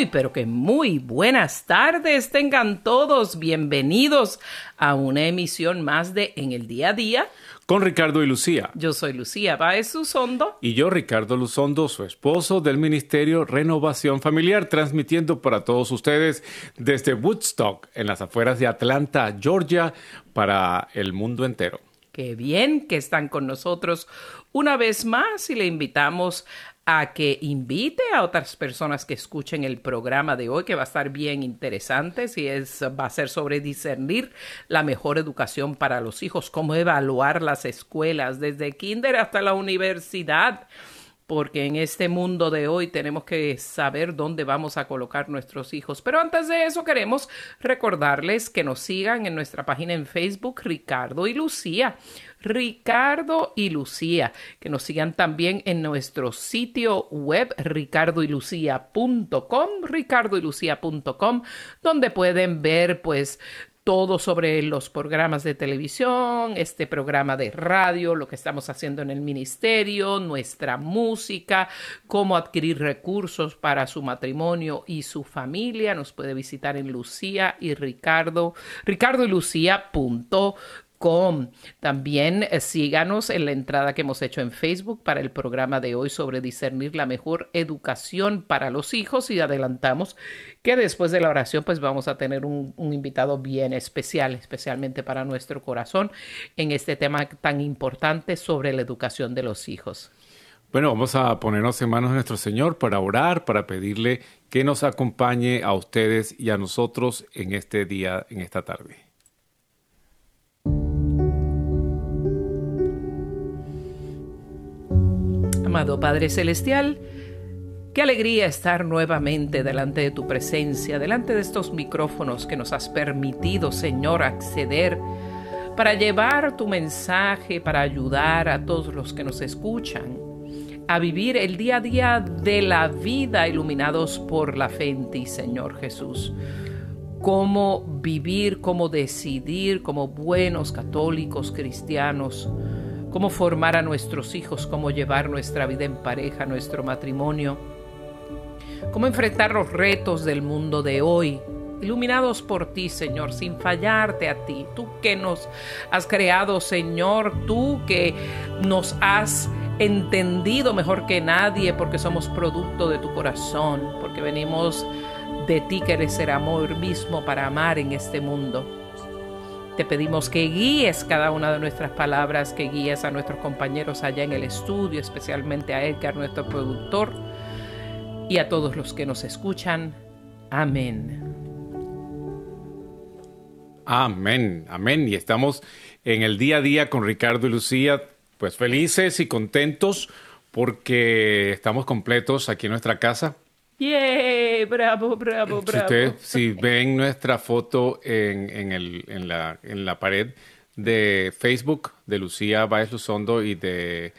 Muy, pero que muy buenas tardes tengan todos. Bienvenidos a una emisión más de En el Día a Día. Con Ricardo y Lucía. Yo soy Lucía Baez Luzondo. Y yo, Ricardo Luzondo, su esposo del Ministerio Renovación Familiar, transmitiendo para todos ustedes desde Woodstock, en las afueras de Atlanta, Georgia, para el mundo entero. Qué bien que están con nosotros una vez más y le invitamos a que invite a otras personas que escuchen el programa de hoy, que va a estar bien interesante, si es, va a ser sobre discernir la mejor educación para los hijos, cómo evaluar las escuelas desde kinder hasta la universidad porque en este mundo de hoy tenemos que saber dónde vamos a colocar nuestros hijos. Pero antes de eso queremos recordarles que nos sigan en nuestra página en Facebook, Ricardo y Lucía. Ricardo y Lucía, que nos sigan también en nuestro sitio web ricardoylucía.com, ricardoylucía.com, donde pueden ver pues todo sobre los programas de televisión, este programa de radio, lo que estamos haciendo en el ministerio, nuestra música, cómo adquirir recursos para su matrimonio y su familia. Nos puede visitar en Lucía y Ricardo, ricardo también eh, síganos en la entrada que hemos hecho en Facebook para el programa de hoy sobre discernir la mejor educación para los hijos y adelantamos que después de la oración pues vamos a tener un, un invitado bien especial, especialmente para nuestro corazón en este tema tan importante sobre la educación de los hijos. Bueno, vamos a ponernos en manos de nuestro Señor para orar, para pedirle que nos acompañe a ustedes y a nosotros en este día, en esta tarde. Amado Padre Celestial, qué alegría estar nuevamente delante de tu presencia, delante de estos micrófonos que nos has permitido, Señor, acceder para llevar tu mensaje, para ayudar a todos los que nos escuchan a vivir el día a día de la vida iluminados por la fe en ti, Señor Jesús. Cómo vivir, cómo decidir como buenos católicos cristianos cómo formar a nuestros hijos, cómo llevar nuestra vida en pareja, nuestro matrimonio, cómo enfrentar los retos del mundo de hoy, iluminados por ti, Señor, sin fallarte a ti, tú que nos has creado, Señor, tú que nos has entendido mejor que nadie porque somos producto de tu corazón, porque venimos de ti que eres el amor mismo para amar en este mundo. Te pedimos que guíes cada una de nuestras palabras, que guíes a nuestros compañeros allá en el estudio, especialmente a Edgar, nuestro productor, y a todos los que nos escuchan. Amén. Amén, amén. Y estamos en el día a día con Ricardo y Lucía, pues felices y contentos porque estamos completos aquí en nuestra casa. ¡Yeah! Bravo, bravo, bravo. Si ustedes si ven nuestra foto en, en, el, en, la, en la pared de Facebook de Lucía Báez Luzondo y de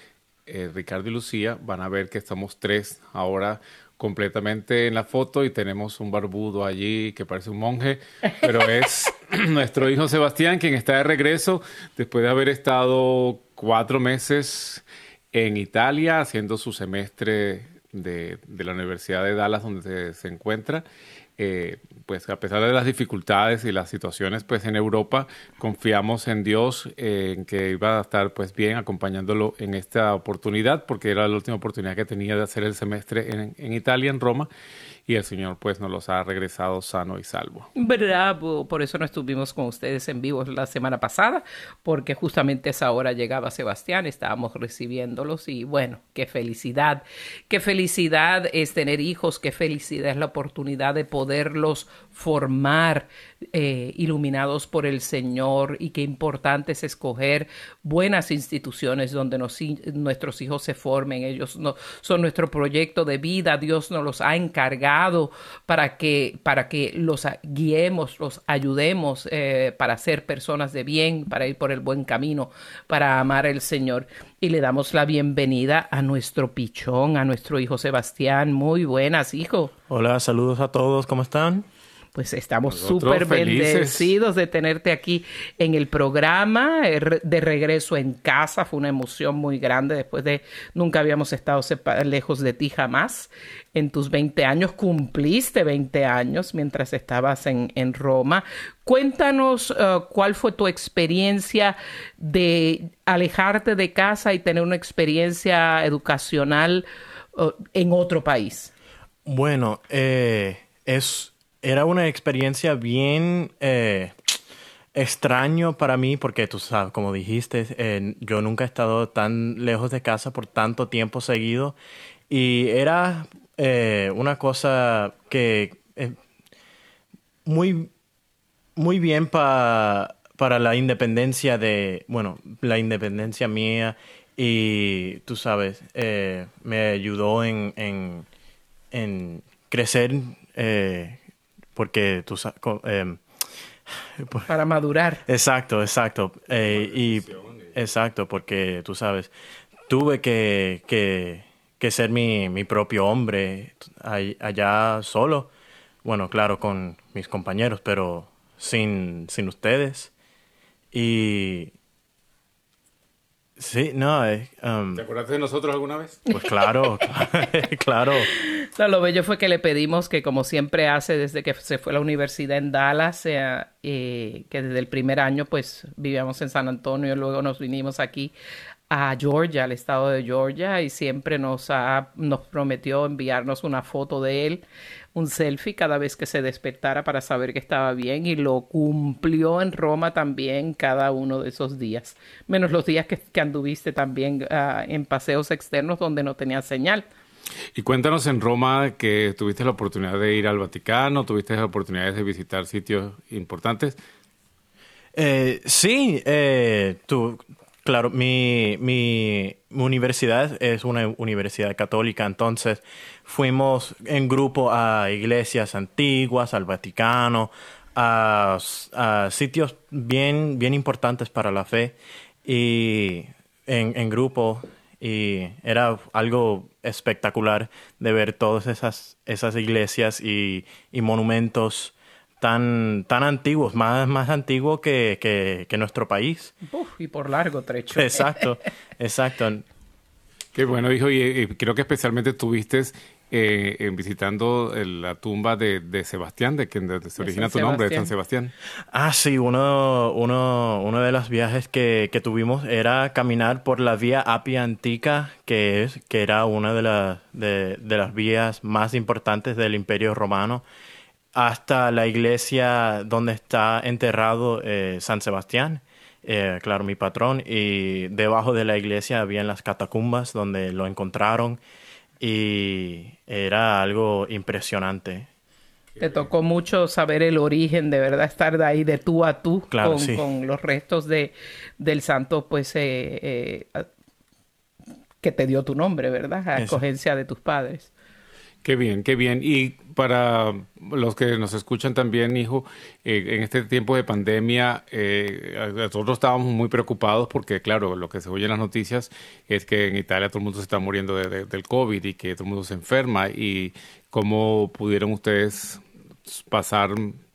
eh, Ricardo y Lucía, van a ver que estamos tres ahora completamente en la foto y tenemos un barbudo allí que parece un monje, pero es nuestro hijo Sebastián quien está de regreso después de haber estado cuatro meses en Italia haciendo su semestre de, la Universidad de Dallas donde se, encuentra. eh, pues a pesar de las dificultades y las situaciones pues en Europa, confiamos en Dios, en que iba a estar pues bien acompañándolo en esta oportunidad, porque era la última oportunidad que tenía de hacer el semestre en Italia, en Roma, y el Señor pues nos los ha regresado sano y salvo. Bravo, por eso no estuvimos con ustedes en vivo la semana pasada, porque justamente esa hora llegaba Sebastián, estábamos recibiéndolos y bueno, qué felicidad, qué felicidad es tener hijos, qué felicidad es la oportunidad de poderlos formar eh, iluminados por el Señor y qué importante es escoger buenas instituciones donde nuestros hijos se formen. Ellos no, son nuestro proyecto de vida. Dios nos los ha encargado para que, para que los guiemos, los ayudemos eh, para ser personas de bien, para ir por el buen camino, para amar al Señor. Y le damos la bienvenida a nuestro pichón, a nuestro hijo Sebastián. Muy buenas, hijo. Hola, saludos a todos. ¿Cómo están? Pues estamos súper bendecidos de tenerte aquí en el programa, er, de regreso en casa. Fue una emoción muy grande después de nunca habíamos estado lejos de ti jamás. En tus 20 años, cumpliste 20 años mientras estabas en, en Roma. Cuéntanos uh, cuál fue tu experiencia de alejarte de casa y tener una experiencia educacional uh, en otro país. Bueno, eh, es era una experiencia bien eh, extraño para mí porque tú sabes, como dijiste, eh, yo nunca he estado tan lejos de casa por tanto tiempo seguido. Y era eh, una cosa que muy, muy bien para la independencia de, bueno, la independencia mía. Y tú sabes, me ayudó en, en crecer porque tú eh, para madurar. Exacto, exacto. Eh, y exacto, porque tú sabes, tuve que, que, que ser mi, mi, propio hombre allá solo. Bueno, claro, con mis compañeros, pero sin, sin ustedes. Y Sí, no. Eh, um, ¿Te acuerdas de nosotros alguna vez? Pues claro, claro. lo bello fue que le pedimos que, como siempre hace desde que se fue a la universidad en Dallas, eh, que desde el primer año, pues vivíamos en San Antonio, y luego nos vinimos aquí a Georgia, al estado de Georgia, y siempre nos, ha, nos prometió enviarnos una foto de él un selfie cada vez que se despertara para saber que estaba bien y lo cumplió en Roma también cada uno de esos días, menos los días que, anduviste también ah, en paseos externos donde no tenía señal. Y cuéntanos en Roma que tuviste la oportunidad de ir al Vaticano, tuviste la oportunidad de visitar sitios importantes. Eh, sí, eh, tú, Claro, mi, mi, universidad es una universidad católica, entonces fuimos en grupo a iglesias antiguas, al Vaticano, a, sitios bien, bien importantes para la fe y en, en grupo y era algo espectacular de ver todas esas, esas iglesias y, y monumentos tan, tan antiguos, más, más antiguos que, que, nuestro país. y por largo trecho. Exacto, exacto. Qué bueno, hijo, y, creo que especialmente tuviste eh, visitando la tumba de, Sebastián, de quien se origina tu nombre, de San Sebastián. Ah, sí, uno, uno, uno de los viajes que, que, tuvimos era caminar por la vía Apia Antica, que, es, que era una de, las de, de las vías más importantes del Imperio Romano hasta la iglesia donde está enterrado eh, San Sebastián, eh, claro, mi patrón, y debajo de la iglesia habían las catacumbas donde lo encontraron y era algo impresionante. Te tocó mucho saber el origen, de verdad, estar de ahí de tú a tú con, los restos de, del santo, pues, eh, que te dio tu nombre, ¿verdad? A escogencia de tus padres. Qué bien, qué bien. Y para los que nos escuchan también, hijo, eh, en este tiempo de pandemia, eh, nosotros estábamos muy preocupados porque, claro, lo que se oye en las noticias es que en Italia todo el mundo se está muriendo del COVID y que todo el mundo se enferma. ¿Y cómo pudieron ustedes pasar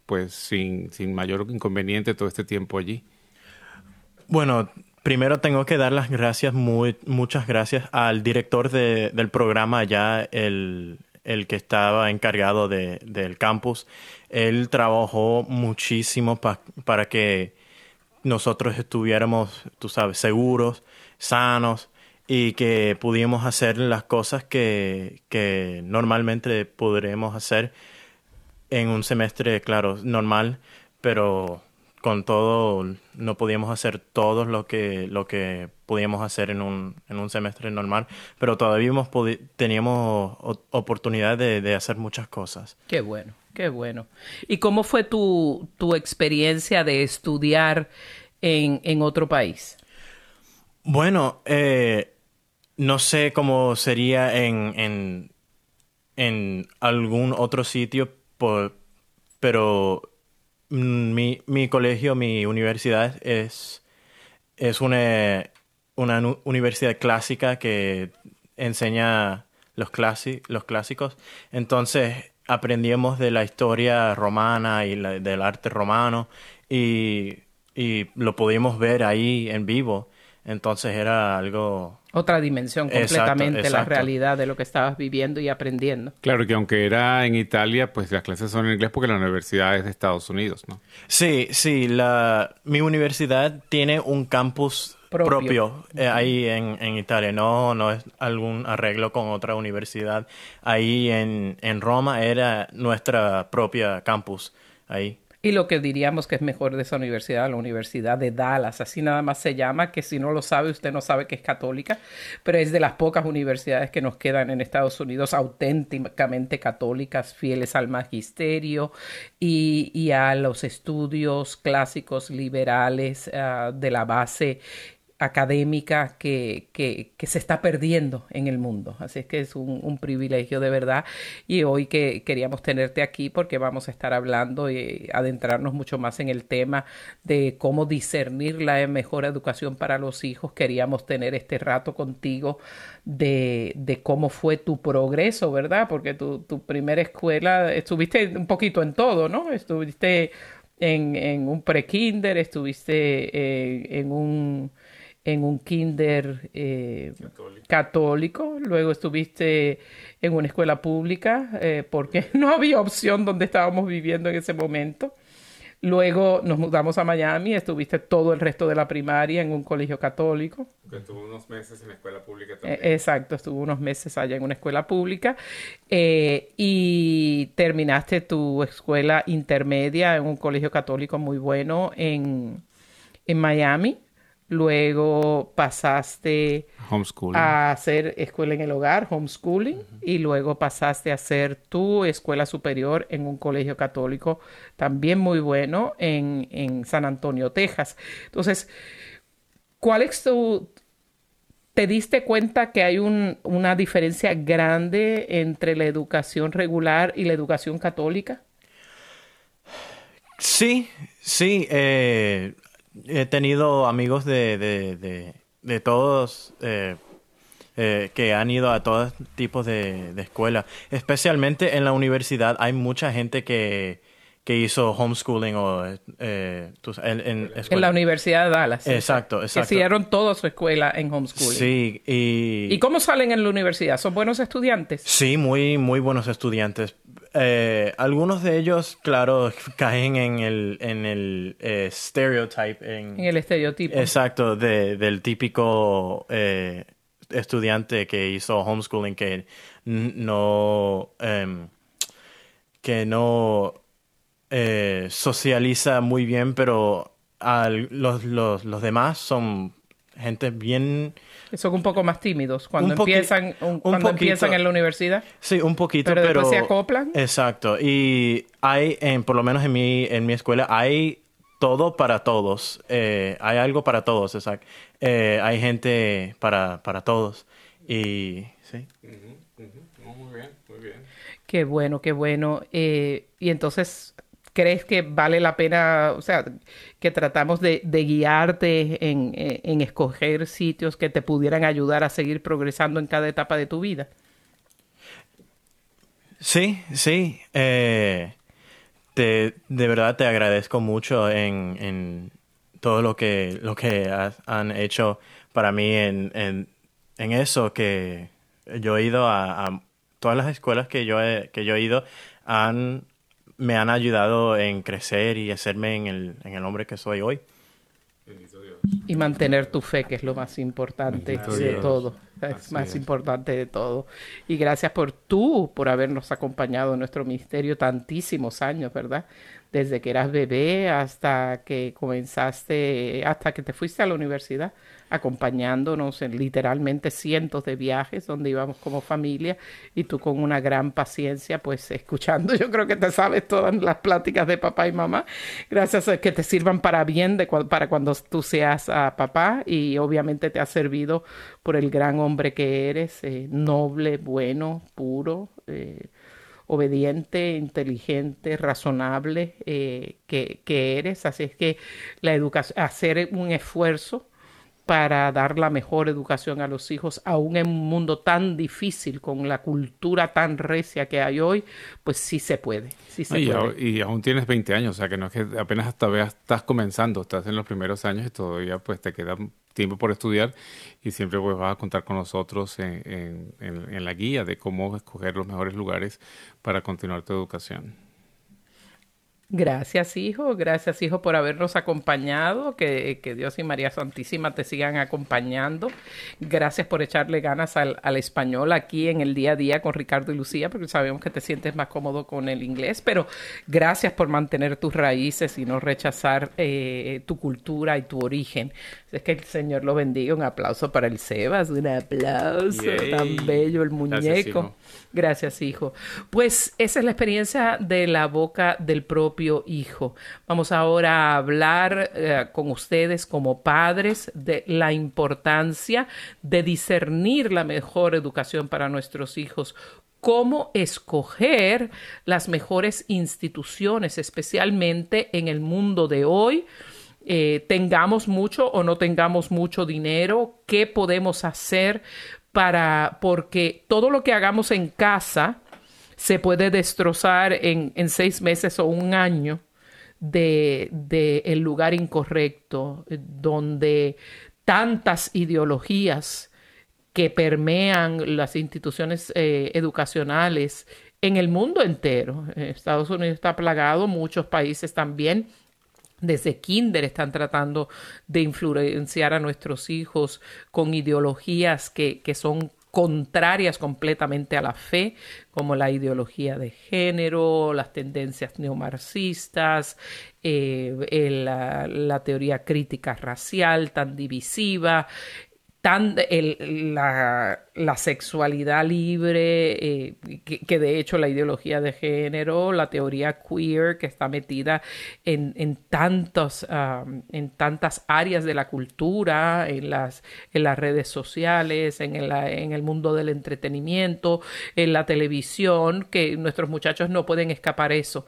pues sin, sin mayor inconveniente todo este tiempo allí? Bueno, Primero tengo que dar las gracias, muy, muchas gracias al director de, del programa allá, el, el que estaba encargado de, del campus, él trabajó muchísimo para que nosotros estuviéramos, tú sabes, seguros, sanos y que pudiéramos hacer las cosas que, que normalmente podremos hacer en un semestre, claro, normal, pero con todo no podíamos hacer todo lo que lo que podíamos hacer en un, en un semestre normal, pero todavía teníamos oportunidad de, hacer muchas cosas. Qué bueno, qué bueno. ¿Y cómo fue tu, tu experiencia de estudiar en, en otro país? Bueno, eh, no sé cómo sería en, en, en algún otro sitio, pero Mm, mi, mi colegio, mi universidad es, es una, una universidad clásica que enseña los, los clásicos. Entonces aprendíamos de la historia romana y del arte romano y, y lo pudimos ver ahí en vivo. Entonces era algo... Otra dimensión completamente la realidad de lo que estabas viviendo y aprendiendo. Claro que aunque era en Italia, pues las clases son en inglés porque la universidad es de Estados Unidos, ¿no? Sí, sí. La, mi universidad tiene un campus propio, eh, ahí en, en, Italia. No, no es algún arreglo con otra universidad. Ahí en, en Roma era nuestra propia campus. Ahí. Y lo que diríamos que es mejor de esa universidad, la Universidad de Dallas, así nada más se llama, que si no lo sabe, usted no sabe que es católica, pero es de las pocas universidades que nos quedan en Estados Unidos auténticamente católicas, fieles al magisterio y, a los estudios clásicos liberales uh, de la base académica que, que, se está perdiendo en el mundo. Así es que es un, privilegio de verdad. Y hoy que queríamos tenerte aquí porque vamos a estar hablando y adentrarnos mucho más en el tema de cómo discernir la mejor educación para los hijos. Queríamos tener este rato contigo de, de cómo fue tu progreso, ¿verdad? Porque tu, tu primera escuela, estuviste un poquito en todo, ¿no? Estuviste en, en un pre-kinder, estuviste en un en un kinder eh, católico. luego estuviste en una escuela pública eh, porque no había opción donde estábamos viviendo en ese momento. Luego nos mudamos a Miami, estuviste todo el resto de la primaria en un colegio católico. Estuvo unos meses en la escuela pública eh, también. exacto, estuvo unos meses allá en una escuela pública y terminaste tu escuela intermedia en un colegio católico muy bueno en, en Miami. Luego pasaste a hacer escuela en el hogar, homeschooling, y luego pasaste a hacer tu escuela superior en un colegio católico también muy bueno en, en San Antonio, Texas. Entonces, ¿cuál es tu... ¿Te diste cuenta que hay un, una diferencia grande entre la educación regular y la educación católica? Sí, sí. Eh, he tenido amigos de, de, de, todos eh, eh, que han ido a todos tipos de, de escuelas. Especialmente en la universidad hay mucha gente que, que hizo homeschooling o eh, en, en, la Universidad de Dallas. Exacto, exacto. Que hicieron toda su escuela en homeschooling. Sí, y... ¿Y cómo salen en la universidad? ¿Son buenos estudiantes? Sí, muy, muy buenos estudiantes. Eh, algunos de ellos, claro, caen en el, en el eh, stereotype. En, el estereotipo. Exacto, de, del típico eh, estudiante que hizo homeschooling que no... Em, que no socializa muy bien, pero los, los, los demás son gente bien son un poco más tímidos cuando empiezan cuando empiezan en la universidad. Sí, un poquito, pero, pero se acoplan. Exacto. Y hay, en, por lo menos en mi en mi escuela hay todo para todos. Eh, hay algo para todos, exacto. Eh, hay gente para, para todos. Y sí. Muy bien, muy bien. Qué bueno, qué bueno. Eh, y entonces crees que vale la pena, o sea, que tratamos de, guiarte en, en, escoger sitios que te pudieran ayudar a seguir progresando en cada etapa de tu vida? Sí, sí. Eh, te, de verdad te agradezco mucho en, en todo lo que, lo que han hecho para mí en, en, en, eso, que yo he ido a, todas las escuelas que yo que yo he ido han, me han ayudado en crecer y hacerme en el, en el hombre que soy hoy. Y mantener tu fe, que es lo más importante de todo. Es más importante de todo. Y gracias por tú, por habernos acompañado en nuestro ministerio tantísimos años, ¿verdad? Desde que eras bebé hasta que comenzaste, hasta que te fuiste a la universidad acompañándonos en literalmente cientos de viajes donde íbamos como familia y tú con una gran paciencia pues escuchando. Yo creo que te sabes todas las pláticas de papá y mamá, gracias a que te sirvan para bien de, para cuando tú seas a papá y obviamente te ha servido por el gran hombre que eres, eh, noble, bueno, puro. Eh, obediente, inteligente, razonable eh, que, que, eres. Así es que la educación, hacer un esfuerzo para dar la mejor educación a los hijos, aún en un mundo tan difícil, con la cultura tan recia que hay hoy, pues sí se puede. Sí se y, puede. y, aún tienes 20 años, o sea que no es que apenas hasta veas, estás comenzando, estás en los primeros años y todavía pues te queda tiempo por estudiar y siempre pues vas a contar con nosotros en, en, en, en la guía de cómo escoger los mejores lugares para continuar tu educación. Gracias, hijo. Gracias, hijo, por habernos acompañado. Que, que, Dios y María Santísima te sigan acompañando. Gracias por echarle ganas al, al, español aquí en el día a día con Ricardo y Lucía, porque sabemos que te sientes más cómodo con el inglés. Pero gracias por mantener tus raíces y no rechazar eh, tu cultura y tu origen. Es que el Señor lo bendiga. Un aplauso para el Sebas. Un aplauso. Yay. Tan bello el muñeco. Gracias hijo. Gracias, hijo. Pues esa es la experiencia de la boca del propio hijo. Vamos ahora a hablar eh, con ustedes como padres de la importancia de discernir la mejor educación para nuestros hijos cómo escoger las mejores instituciones, especialmente en el mundo de hoy. Eh, tengamos mucho o no tengamos mucho dinero, qué podemos hacer para, porque todo lo que hagamos en casa, se puede destrozar en, en seis meses o un año de, de el lugar incorrecto, donde tantas ideologías que permean las instituciones eh, educacionales en el mundo entero. Estados Unidos está plagado, muchos países también. Desde kinder están tratando de influenciar a nuestros hijos con ideologías que, que son contrarias completamente a la fe, como la ideología de género, las tendencias neomarxistas, eh, la, teoría crítica racial tan divisiva, tan, la, la, sexualidad libre, eh, que, de hecho la ideología de género, la teoría queer que está metida en, en, tantos, en tantas áreas de la cultura, en las, en las redes sociales, en el, en el mundo del entretenimiento, en la televisión, que nuestros muchachos no pueden escapar eso.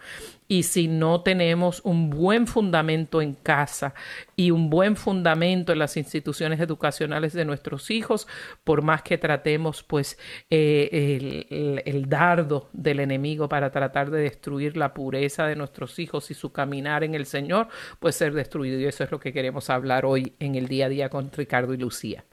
Y si no tenemos un buen fundamento en casa y un buen fundamento en las instituciones educacionales de nuestros hijos, por más que tratemos pues eh, el, el, dardo del enemigo para tratar de destruir la pureza de nuestros hijos y su caminar en el Señor, puede ser destruido. Y eso es lo que queremos hablar hoy en el día a día con Ricardo y Lucía.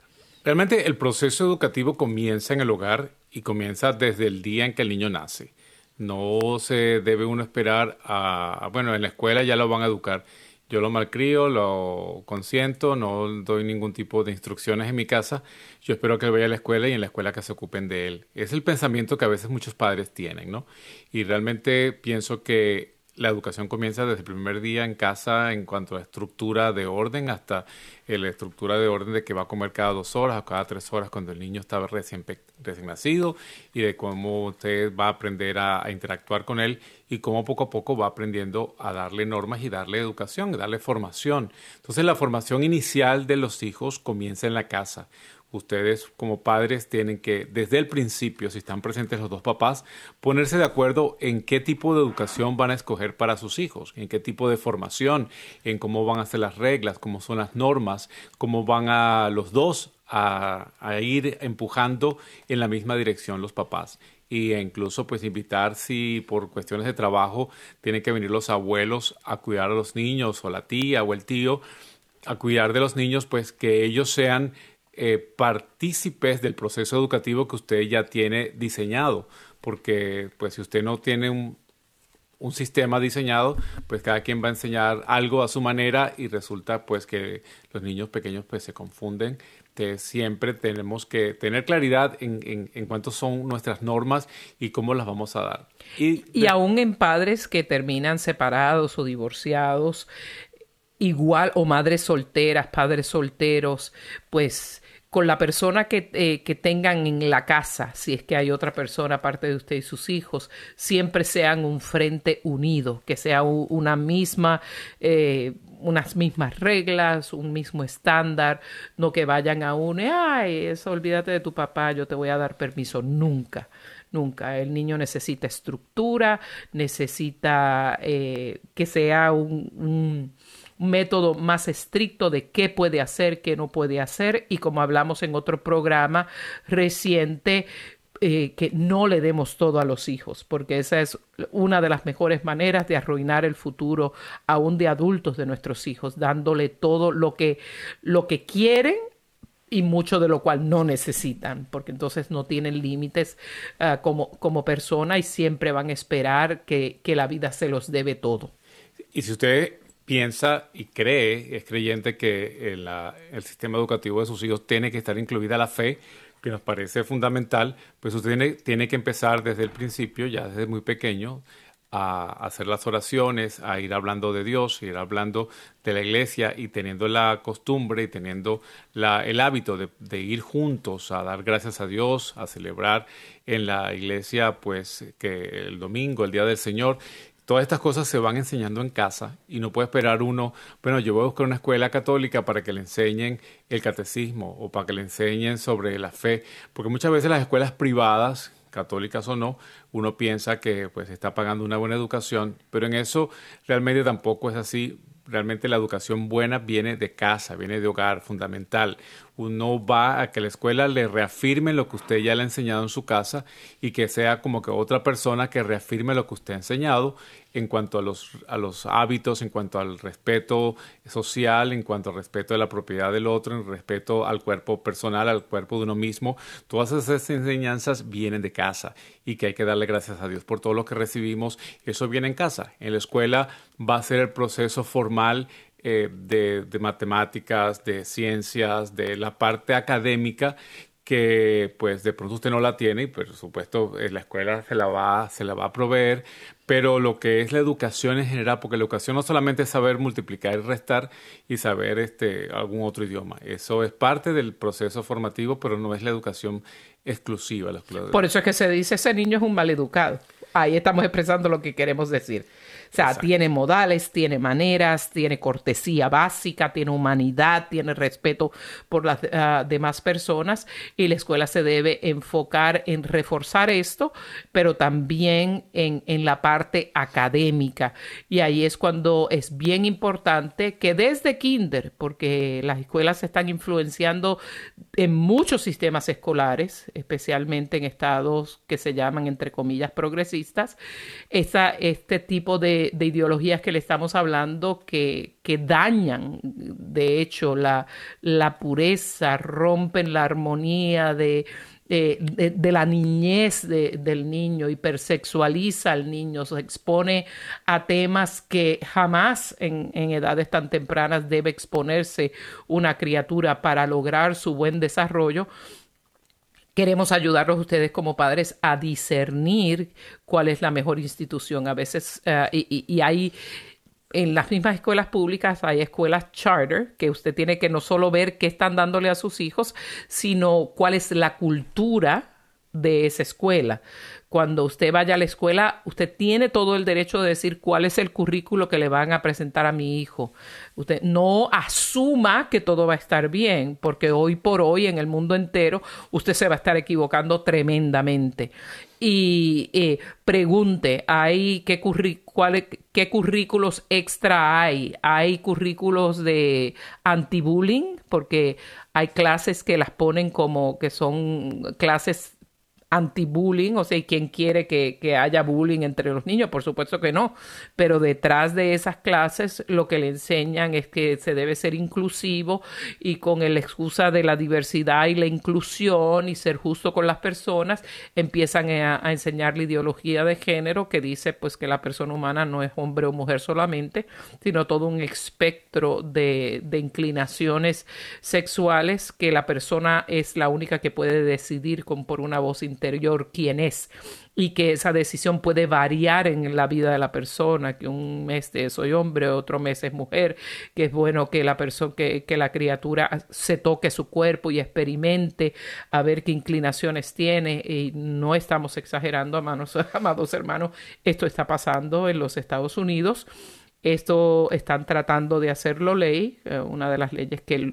Realmente el proceso educativo comienza en el hogar y comienza desde el día en que el niño nace. No se debe uno esperar a, bueno, en la escuela ya lo van a educar. Yo lo malcrio, lo consiento, no doy ningún tipo de instrucciones en mi casa. Yo espero que vaya a la escuela y en la escuela que se ocupen de él. Es el pensamiento que a veces muchos padres tienen, ¿no? Y realmente pienso que la educación comienza desde el primer día en casa en cuanto a estructura de orden hasta la estructura de orden de que va a comer cada dos horas o cada tres horas cuando el niño está recién, recién nacido y de cómo usted va a aprender a, a, interactuar con él y cómo poco a poco va aprendiendo a darle normas y darle educación, darle formación. Entonces la formación inicial de los hijos comienza en la casa ustedes como padres tienen que, desde el principio, si están presentes los dos papás, ponerse de acuerdo en qué tipo de educación van a escoger para sus hijos, en qué tipo de formación, en cómo van a ser las reglas, cómo son las normas, cómo van a los dos a, ir empujando en la misma dirección los papás. Y incluso pues invitar si por cuestiones de trabajo tienen que venir los abuelos a cuidar a los niños o la tía o el tío a cuidar de los niños pues que ellos sean eh, partícipes del proceso educativo que usted ya tiene diseñado. porque pues si usted no tiene un, un sistema diseñado, pues cada quien va a enseñar algo a su manera y resulta pues que los niños pequeños pues se confunden. Que siempre tenemos que tener claridad en, en, cuánto son nuestras normas y cómo las vamos a dar. Y, y aún en padres que terminan separados o divorciados, igual, o madres solteras, padres solteros, pues con la persona que, eh, que, tengan en la casa, si es que hay otra persona aparte de usted y sus hijos, siempre sean un frente unido, que sea una misma, eh, unas mismas reglas, un mismo estándar, no que vayan a uno, ay, eso olvídate de tu papá, yo te voy a dar permiso, nunca. Nunca. El niño necesita estructura, necesita eh, que sea un método más estricto de qué puede hacer, qué no puede hacer y como hablamos en otro programa reciente, eh, que no le demos todo a los hijos, porque esa es una de las mejores maneras de arruinar el futuro aún de adultos de nuestros hijos, dándole todo lo que, lo que quieren y mucho de lo cual no necesitan, porque entonces no tienen límites uh, como, como persona y siempre van a esperar que, que la vida se los debe todo. Y si usted piensa y cree, es creyente que el, el, sistema educativo de sus hijos tiene que estar incluida la fe, que nos parece fundamental, pues usted tiene, tiene que empezar desde el principio, ya desde muy pequeño, a hacer las oraciones, a ir hablando de Dios, ir hablando de la iglesia y teniendo la costumbre y teniendo la, el hábito de, de, ir juntos a dar gracias a Dios, a celebrar en la iglesia, pues que el domingo, el día del Señor, Todas estas cosas se van enseñando en casa y no puede esperar uno, bueno, yo voy a buscar una escuela católica para que le enseñen el catecismo o para que le enseñen sobre la fe, porque muchas veces las escuelas privadas, católicas o no, uno piensa que pues está pagando una buena educación, pero en eso realmente tampoco es así realmente la educación buena viene de casa, viene de hogar, fundamental. Uno va a que la escuela le reafirme lo que usted ya le ha enseñado en su casa y que sea como que otra persona que reafirme lo que usted ha enseñado en cuanto a los, a los hábitos, en cuanto al respeto social, en cuanto al respeto de la propiedad del otro, en respeto al cuerpo personal, al cuerpo de uno mismo. Todas esas enseñanzas vienen de casa y que hay que darle gracias a Dios por todo lo que recibimos. Eso viene en casa. En la escuela va a ser el proceso formal eh, de, de, matemáticas, de ciencias, de la parte académica que pues de pronto usted no la tiene y por supuesto la escuela se la va, se la va a proveer, pero lo que es la educación en general, porque la educación no solamente es saber multiplicar y restar y saber este, algún otro idioma, eso es parte del proceso formativo, pero no es la educación exclusiva. Por eso es que se dice ese niño es un mal educado. Ahí estamos expresando lo que queremos decir. Tiene modales, tiene maneras, tiene cortesía básica, tiene humanidad, tiene respeto por las uh, demás personas y la escuela se debe enfocar en reforzar esto, pero también en, en la parte académica. Y ahí es cuando es bien importante que desde kinder, porque las escuelas se están influenciando en muchos sistemas escolares, especialmente en estados que se llaman, entre comillas, progresistas, esa, este tipo de de, ideologías que le estamos hablando que, que dañan, de hecho, la, la, pureza, rompen la armonía de, de, de la niñez del niño, hipersexualiza al niño, se expone a temas que jamás en, en edades tan tempranas debe exponerse una criatura para lograr su buen desarrollo queremos ayudarlos ustedes como padres a discernir cuál es la mejor institución. A veces, uh, y, y, hay en las mismas escuelas públicas hay escuelas charter que usted tiene que no solo ver qué están dándole a sus hijos, sino cuál es la cultura de esa escuela. Cuando usted vaya a la escuela, usted tiene todo el derecho de decir cuál es el currículo que le van a presentar a mi hijo. Usted no asuma que todo va a estar bien, porque hoy por hoy en el mundo entero usted se va a estar equivocando tremendamente. Y eh, pregunte, ¿hay qué, qué currículos extra hay? ¿Hay currículos de anti-bullying? Porque hay clases que las ponen como que son clases anti-bullying, o sea, ¿quién quiere que, que, haya bullying entre los niños? Por supuesto que no, pero detrás de esas clases lo que le enseñan es que se debe ser inclusivo y con la excusa de la diversidad y la inclusión y ser justo con las personas, empiezan a, a enseñar la ideología de género que dice pues que la persona humana no es hombre o mujer solamente, sino todo un espectro de, inclinaciones sexuales que la persona es la única que puede decidir con por una voz interior quién es y que esa decisión puede variar en la vida de la persona, que un mes soy hombre, otro mes es mujer, que es bueno que la persona, que, la criatura se toque su cuerpo y experimente a ver qué inclinaciones tiene. Y no estamos exagerando, amados, amados hermanos, esto está pasando en los Estados Unidos. Esto están tratando de hacerlo ley. Eh, una de las leyes que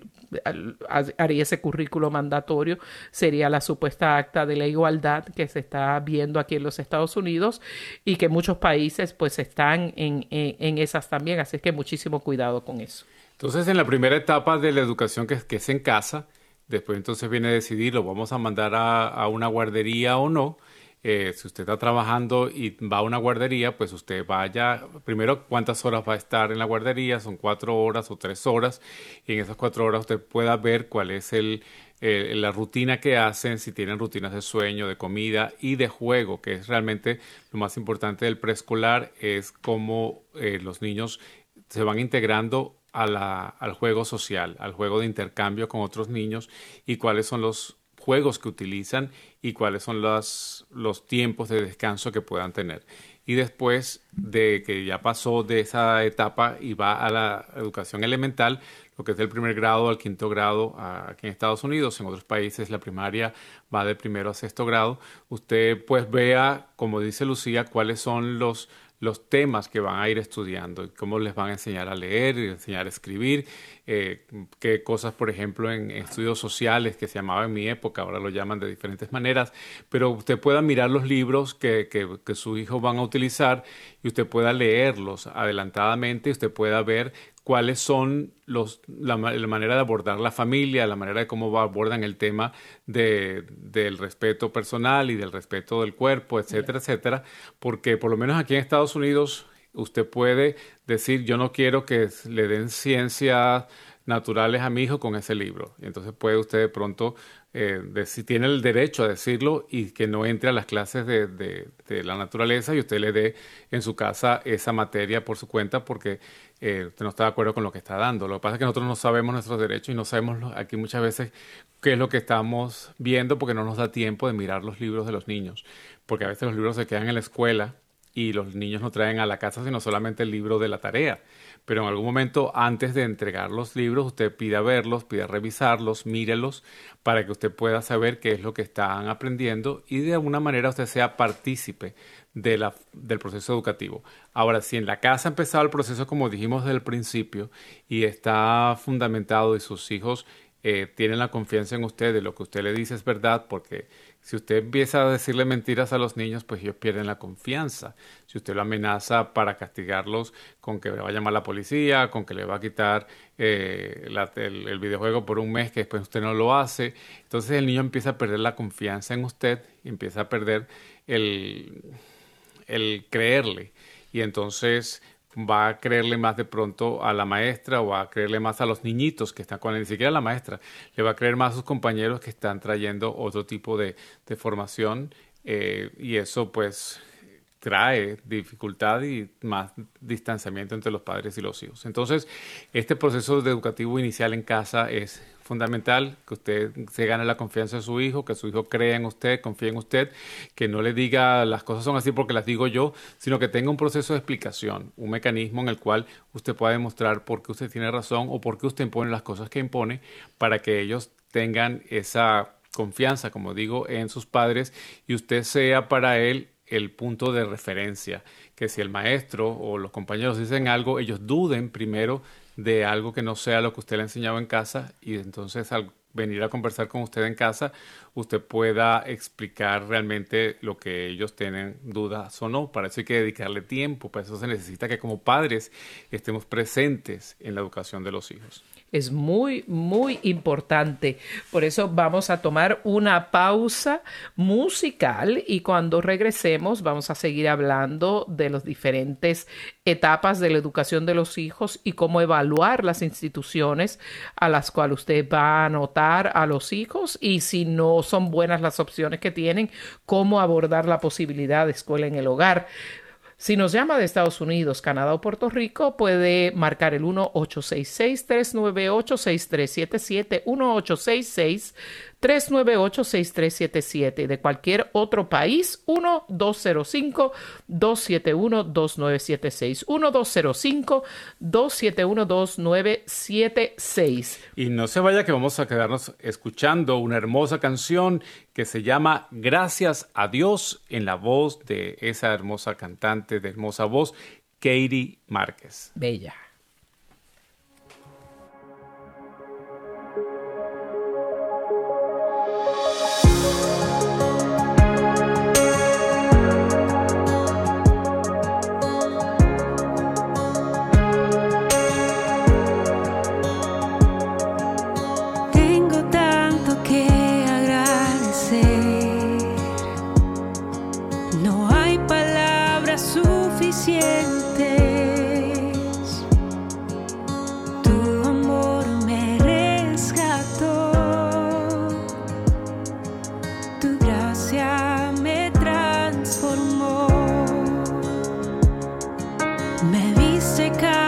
haría ese currículo mandatorio sería la supuesta acta de la igualdad que se está viendo aquí en los Estados Unidos y que muchos países pues están en, en, esas también. Así que muchísimo cuidado con eso. Entonces, en la primera etapa de la educación que, que es en casa, después entonces viene a decidir, lo vamos a mandar a, a una guardería o no eh, si usted está trabajando y va a una guardería, pues usted vaya, primero cuántas horas va a estar en la guardería, son cuatro horas o tres horas, y en esas cuatro horas usted pueda ver cuál es el, la rutina que hacen, si tienen rutinas de sueño, de comida y de juego, que es realmente lo más importante del preescolar, es cómo eh, los niños se van integrando a al juego social, al juego de intercambio con otros niños y cuáles son los juegos que utilizan y cuáles son los, los tiempos de descanso que puedan tener. Y después de que ya pasó de esa etapa y va a la educación elemental, lo que es del primer grado al quinto grado aquí en Estados Unidos, en otros países la primaria va del primero a sexto grado, usted pues vea, como dice Lucía, cuáles son los los temas que van a ir estudiando, cómo les van a enseñar a leer, enseñar a escribir, eh, qué cosas, por ejemplo, en, estudios sociales que se llamaba en mi época, ahora lo llaman de diferentes maneras, pero usted pueda mirar los libros que, que, que sus hijos van a utilizar y usted pueda leerlos adelantadamente, usted pueda ver cuáles son los, la, manera de abordar la familia, la manera de cómo abordan el tema de, del respeto personal y del respeto del cuerpo, etcétera, etcétera, porque por lo menos aquí en Estados Unidos usted puede decir yo no quiero que le den ciencias naturales a mi hijo con ese libro. Entonces puede usted de pronto, eh, si tiene el derecho a decirlo y que no entre a las clases de, de, de, la naturaleza y usted le dé en su casa esa materia por su cuenta porque eh, no está de acuerdo con lo que está dando. Lo que pasa es que nosotros no sabemos nuestros derechos y no sabemos aquí muchas veces qué es lo que estamos viendo porque no nos da tiempo de mirar los libros de los niños. Porque a veces los libros se quedan en la escuela y los niños no traen a la casa sino solamente el libro de la tarea pero en algún momento antes de entregar los libros usted pida verlos, pida revisarlos, mírelos para que usted pueda saber qué es lo que están aprendiendo y de alguna manera usted sea partícipe de la, del proceso educativo. Ahora, si en la casa ha empezado el proceso como dijimos desde el principio y está fundamentado y sus hijos eh, tienen la confianza en usted de lo que usted le dice es verdad porque si usted empieza a decirle mentiras a los niños, pues ellos pierden la confianza. Si usted lo amenaza para castigarlos con que le va a llamar la policía, con que le va a quitar eh, el, videojuego por un mes que después usted no lo hace, entonces el niño empieza a perder la confianza en usted empieza a perder el, el creerle. Y entonces va a creerle más de pronto a la maestra o va a creerle más a los niñitos que están con él, ni siquiera a la maestra, le va a creer más a sus compañeros que están trayendo otro tipo de, de formación eh, y eso pues trae dificultad y más distanciamiento entre los padres y los hijos. Entonces, este proceso educativo inicial en casa es fundamental, que usted se gane la confianza de su hijo, que su hijo crea en usted, confíe en usted, que no le diga las cosas son así porque las digo yo, sino que tenga un proceso de explicación, un mecanismo en el cual usted pueda demostrar por qué usted tiene razón o por qué usted impone las cosas que impone para que ellos tengan esa confianza, como digo, en sus padres y usted sea para él el punto de referencia, que si el maestro o los compañeros dicen algo, ellos duden primero de algo que no sea lo que usted le ha enseñado en casa y entonces venir a conversar con usted en casa, usted pueda explicar realmente lo que ellos tienen dudas o no. Para eso hay que dedicarle tiempo, para eso se necesita que como padres estemos presentes en la educación de los hijos es muy, muy importante. Por eso vamos a tomar una pausa musical y cuando regresemos vamos a seguir hablando de las diferentes etapas de la educación de los hijos y cómo evaluar las instituciones a las cuales usted va a anotar a los hijos y si no son buenas las opciones que tienen, cómo abordar la posibilidad de escuela en el hogar. Si nos llama de Estados Unidos, Canadá o Puerto Rico, puede marcar el 1-866-398-6377, 1866 398-6377 y de cualquier otro país 1-205-271-2976. 1-205-271-2976. Y no se vaya que vamos a quedarnos escuchando una hermosa canción que se llama Gracias a Dios en la voz de esa hermosa cantante de hermosa voz, Katie Márquez. Bella. plastic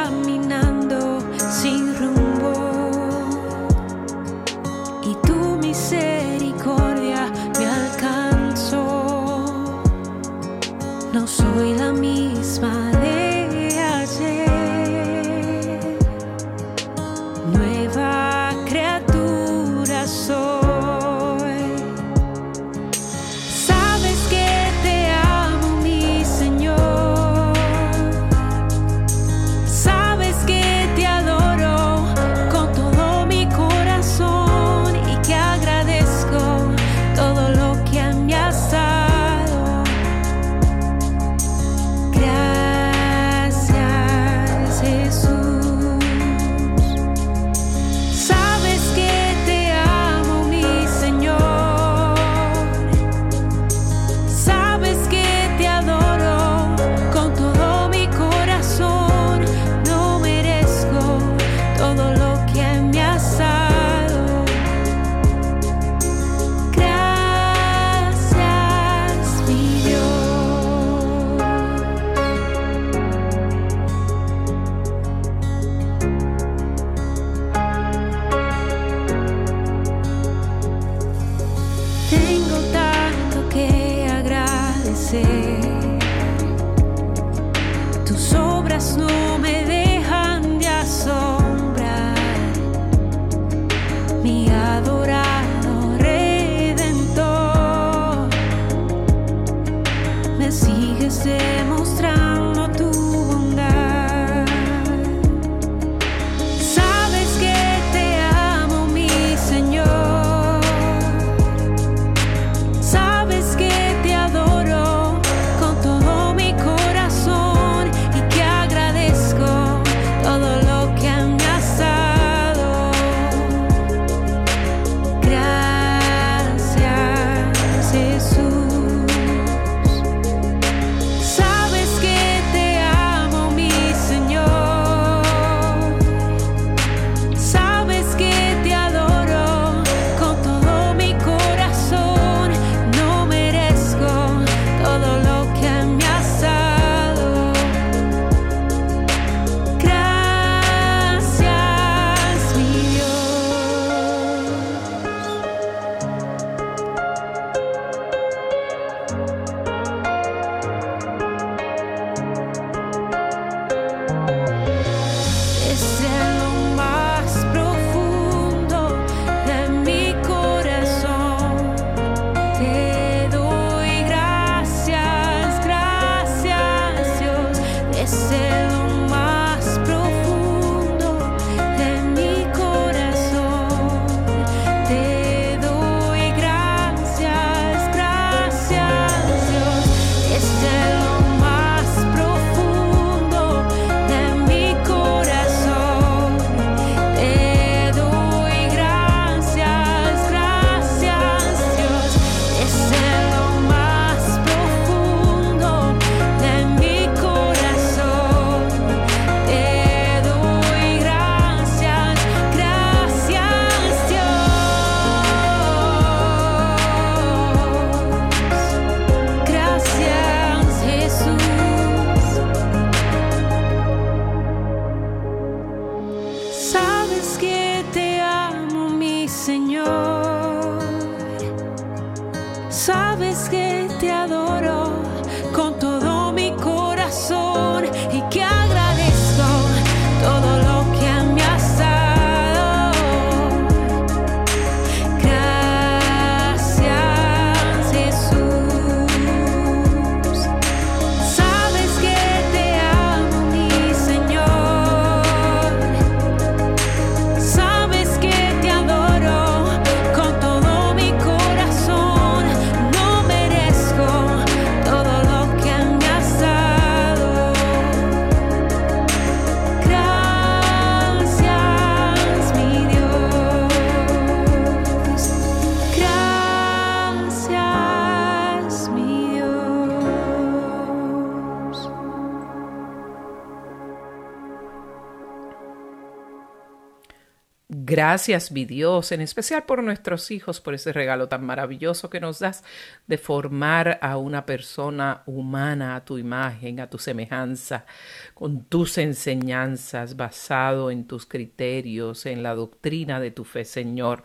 Gracias, mi Dios, en especial por nuestros hijos, por ese regalo tan maravilloso que nos das de formar a una persona humana a tu imagen, a tu semejanza, con tus enseñanzas, basado en tus criterios, en la doctrina de tu fe, Señor,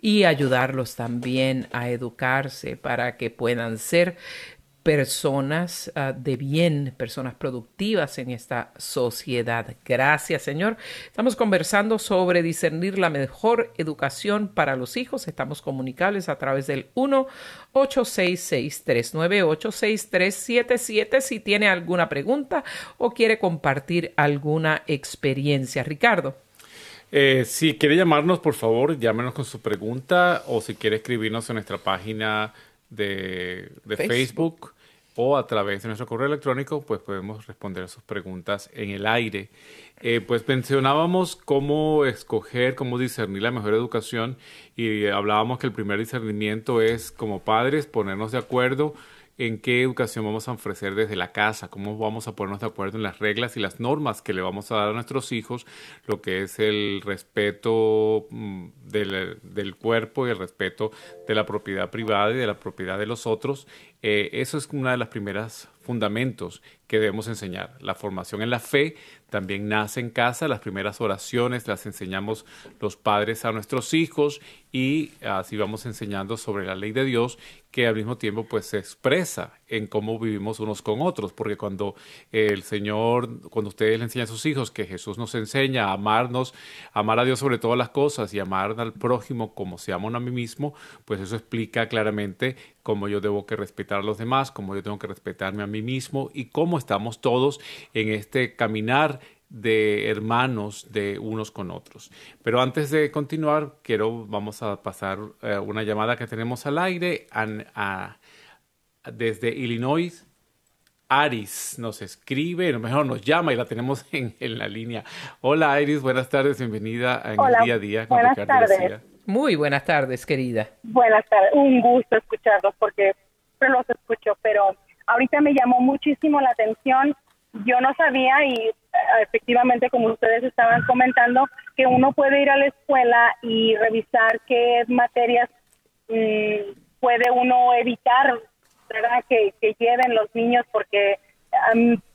y ayudarlos también a educarse para que puedan ser personas ah, de bien, personas productivas en esta sociedad. Gracias, Señor. Estamos conversando sobre discernir la mejor educación para los hijos. Estamos comunicables a través del 1-866-398-6377 si tiene alguna pregunta o quiere compartir alguna experiencia. Ricardo. Eh, si quiere llamarnos, por favor, llámenos con su pregunta o si quiere escribirnos en nuestra página de, Facebook o a través de nuestro correo electrónico, pues podemos responder a sus preguntas en el aire. Eh, pues mencionábamos cómo escoger, cómo discernir la mejor educación y hablábamos que el primer discernimiento es como padres ponernos de acuerdo en qué educación vamos a ofrecer desde la casa, cómo vamos a ponernos de acuerdo en las reglas y las normas que le vamos a dar a nuestros hijos, lo que es el respeto mm, del, cuerpo y el respeto de la propiedad privada y de la propiedad de los otros. Eh, eso es una de las primeras fundamentos que debemos enseñar. La formación en la fe también nace en casa, las primeras oraciones las enseñamos los padres a nuestros hijos y así vamos enseñando sobre la ley de Dios que al mismo tiempo pues se expresa en cómo vivimos unos con otros, porque cuando el Señor, cuando ustedes le enseñan a sus hijos que Jesús nos enseña a amarnos, amar a Dios sobre todas las cosas y amar al prójimo como se aman a mí mismo, pues eso explica claramente cómo yo debo que respetar a los demás, cómo yo tengo que respetarme a mí mismo y cómo estamos todos en este caminar de hermanos de unos con otros. Pero antes de continuar, quiero, vamos a pasar eh, una llamada que tenemos al aire desde Illinois. Aris nos escribe, o mejor nos llama y la tenemos en, la línea. Hola Aris, buenas tardes, bienvenida en el día a día con buenas tardes. Muy buenas tardes, querida. Buenas tardes, un gusto escucharlos porque los escucho, pero ahorita me llamó muchísimo la atención. Yo no sabía y efectivamente, como ustedes estaban comentando, que uno puede ir a la escuela y revisar qué materias mm, puede uno evitar ¿verdad? Que, lleven los niños, porque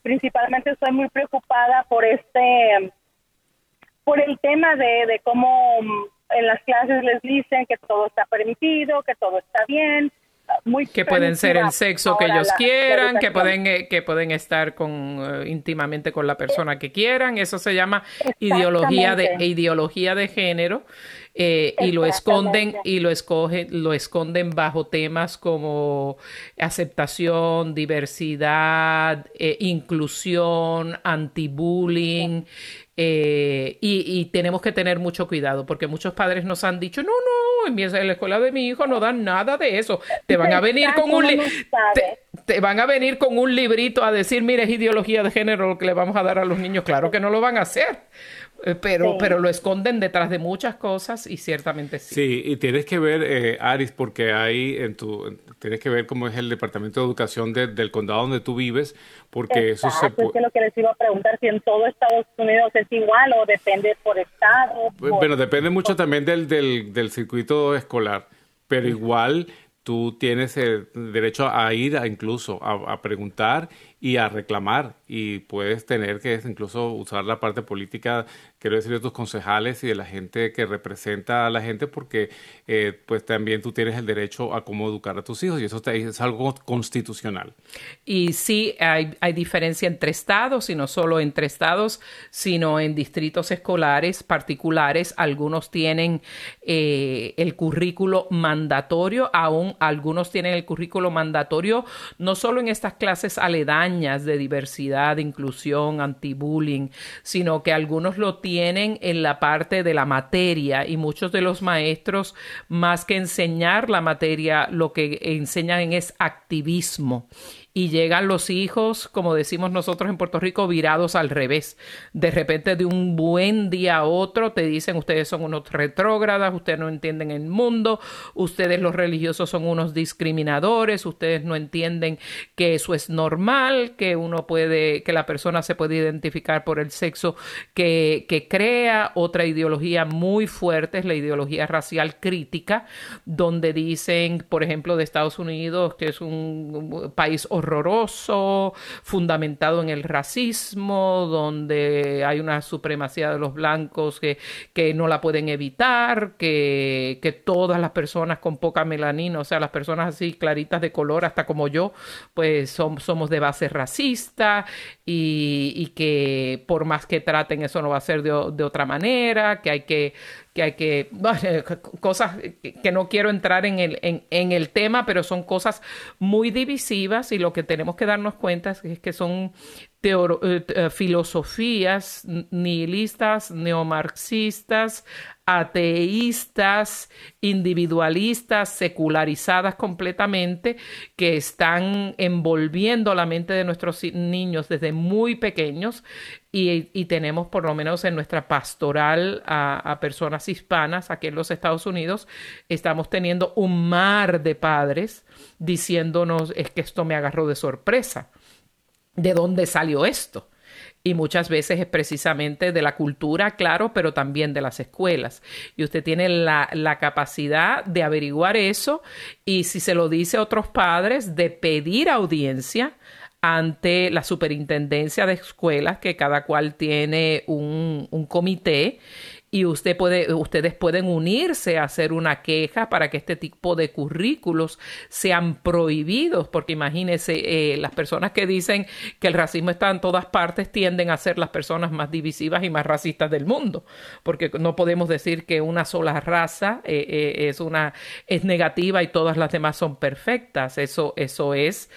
principalmente estoy muy preocupada por este, por el tema de, de cómo mm, en las clases les dicen que todo está permitido, que todo está bien, que pueden ser el sexo que ellos quieran, que pueden eh, que pueden estar con eh, íntimamente con la persona que quieran. Eso se llama ideología de ideología de género eh, y lo esconden y lo escogen lo esconden bajo temas como aceptación, diversidad, inclusión, anti-bullying. y, y tenemos que tener mucho cuidado porque muchos padres nos han dicho, no, no, en la escuela de mi hijo no dan nada de eso. Te van a venir con un te, van a venir con un librito a decir, mire, es ideología de género lo que le vamos a dar a los niños. Claro que no lo van a hacer. Eh, pero, pero lo esconden detrás de muchas cosas y ciertamente sí. Sí, y tienes que ver, eh, Aris, porque ahí en tu, tienes que ver cómo es el Departamento de Educación del condado donde tú vives, porque eso se puede... Es lo que les iba a preguntar, si en todo Estados Unidos es igual o depende por estado. Bueno, depende mucho también del, del, del circuito escolar, pero igual tú tienes el derecho a ir a incluso a, preguntar y a reclamar y puedes tener que incluso usar la parte política, quiero decir, de tus concejales y de la gente que representa a la gente porque eh, pues también tú tienes el derecho a cómo educar a tus hijos y eso es algo constitucional. Y sí, hay, hay diferencia entre estados y no solo entre estados, sino en distritos escolares particulares. Algunos tienen eh, el currículo mandatorio, aún algunos tienen el currículo mandatorio no solo en estas clases aledañas, de diversidad, inclusión, anti-bullying, sino que algunos lo tienen en la parte de la materia y muchos de los maestros, más que enseñar la materia, lo que enseñan es activismo y llegan los hijos, como decimos nosotros en Puerto Rico, virados al revés. De repente de un buen día a otro te dicen ustedes son unos retrógradas, ustedes no entienden el mundo, ustedes los religiosos son unos discriminadores, ustedes no entienden que eso es normal, que uno puede, que la persona se puede identificar por el sexo que, que crea. Otra ideología muy fuerte es la ideología racial crítica, donde dicen, por ejemplo, de Estados Unidos que es un país horroroso, fundamentado en el racismo, donde hay una supremacía de los blancos que, que no la pueden evitar, que, que todas las personas con poca melanina, o sea, las personas así claritas de color, hasta como yo, pues somos de base racista y, y, que por más que traten eso no va a ser de, de otra manera, que hay que que hay que, cosas que no quiero entrar en el, en, en, el tema, pero son cosas muy divisivas y lo que tenemos que darnos cuenta es que son eh, eh, filosofías nihilistas, neomarxistas, ateístas, individualistas, secularizadas completamente, que están envolviendo la mente de nuestros niños desde muy pequeños y, tenemos por lo menos en nuestra pastoral a, personas hispanas aquí en los Estados Unidos, estamos teniendo un mar de padres diciéndonos es que esto me agarró de sorpresa de dónde salió esto. Y muchas veces es precisamente de la cultura, claro, pero también de las escuelas. Y usted tiene la, la, capacidad de averiguar eso y si se lo dice a otros padres, de pedir audiencia ante la superintendencia de escuelas, que cada cual tiene un, un comité y usted puede, ustedes pueden unirse a hacer una queja para que este tipo de currículos sean prohibidos, porque imagínense, eh, las personas que dicen que el racismo está en todas partes tienden a ser las personas más divisivas y más racistas del mundo, porque no podemos decir que una sola raza eh, eh, es una es negativa y todas las demás son perfectas. Eso, eso es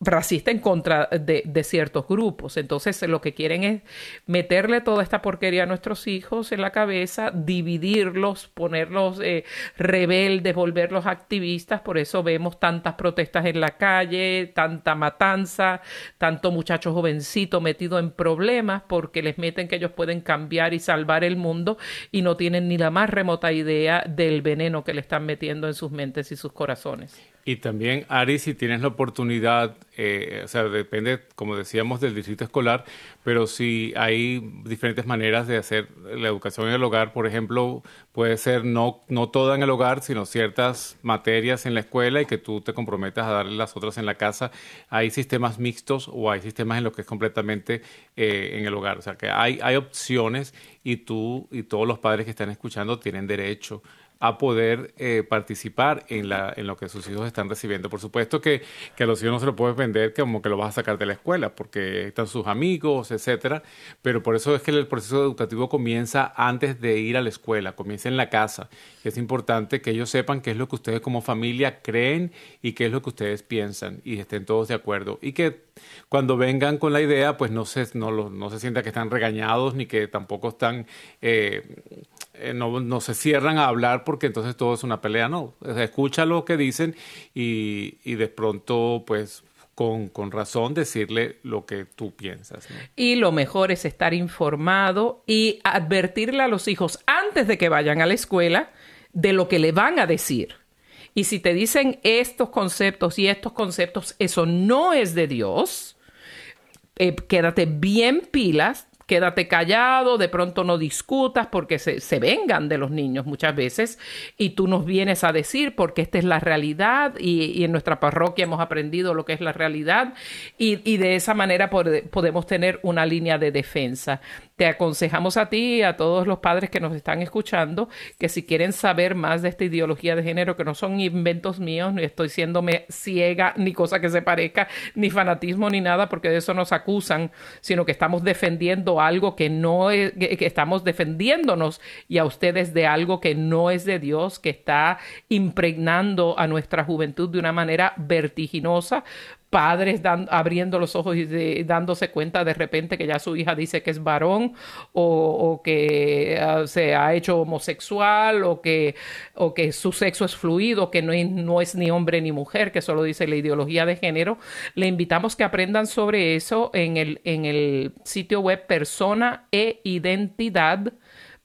racista en contra de, ciertos grupos. Entonces lo que quieren es meterle toda esta porquería a nuestros hijos en la cabeza, dividirlos, ponerlos eh, rebeldes, volverlos activistas. Por eso vemos tantas protestas en la calle, tanta matanza, tanto muchacho jovencito metido en problemas porque les meten que ellos pueden cambiar y salvar el mundo y no tienen ni la más remota idea del veneno que le están metiendo en sus mentes y sus corazones. Y también, Ari, si tienes la oportunidad, eh, o sea, depende, como decíamos, del distrito escolar, pero si hay diferentes maneras de hacer la educación en el hogar, por ejemplo, puede ser no, no toda en el hogar, sino ciertas materias en la escuela y que tú te comprometas a darle las otras en la casa. Hay sistemas mixtos o hay sistemas en los que es completamente eh, en el hogar. O sea, que hay, hay opciones y tú y todos los padres que están escuchando tienen derecho a poder eh, participar en, la, en lo que sus hijos están recibiendo. Por supuesto que, que, a los hijos no se lo puedes vender como que lo vas a sacar de la escuela, porque están sus amigos, etcétera. Pero por eso es que el proceso educativo comienza antes de ir a la escuela, comienza en la casa. Es importante que ellos sepan qué es lo que ustedes como familia creen y qué es lo que ustedes piensan y estén todos de acuerdo. Y que cuando vengan con la idea, pues no se, no, no se sienta que están regañados ni que tampoco están... Eh, eh, no, se cierran a hablar porque entonces todo es una pelea, no. Escucha lo que dicen y, de pronto, pues, con, con, razón decirle lo que tú piensas. Y lo mejor es estar informado y advertirle a los hijos antes de que vayan a la escuela de lo que le van a decir. Y si te dicen estos conceptos y estos conceptos, eso no es de Dios, eh, quédate bien pilas, quédate callado, de pronto no discutas porque se, se, vengan de los niños muchas veces y tú nos vienes a decir porque esta es la realidad y, y en nuestra parroquia hemos aprendido lo que es la realidad y, y de esa manera podemos tener una línea de defensa. Te aconsejamos a ti y a todos los padres que nos están escuchando que si quieren saber más de esta ideología de género, que no son inventos míos, ni estoy siéndome ciega, ni cosa que se parezca, ni fanatismo, ni nada, porque de eso nos acusan, sino que estamos defendiendo algo que no es, que estamos defendiéndonos y a ustedes de algo que no es de Dios, que está impregnando a nuestra juventud de una manera vertiginosa padres abriendo los ojos y dándose cuenta de repente que ya su hija dice que es varón o, que ah, se ha hecho homosexual o que, su sexo es fluido, que no es, ni hombre ni mujer, que solo dice la ideología de género. Le invitamos que aprendan sobre eso en el, en el sitio web persona e identidad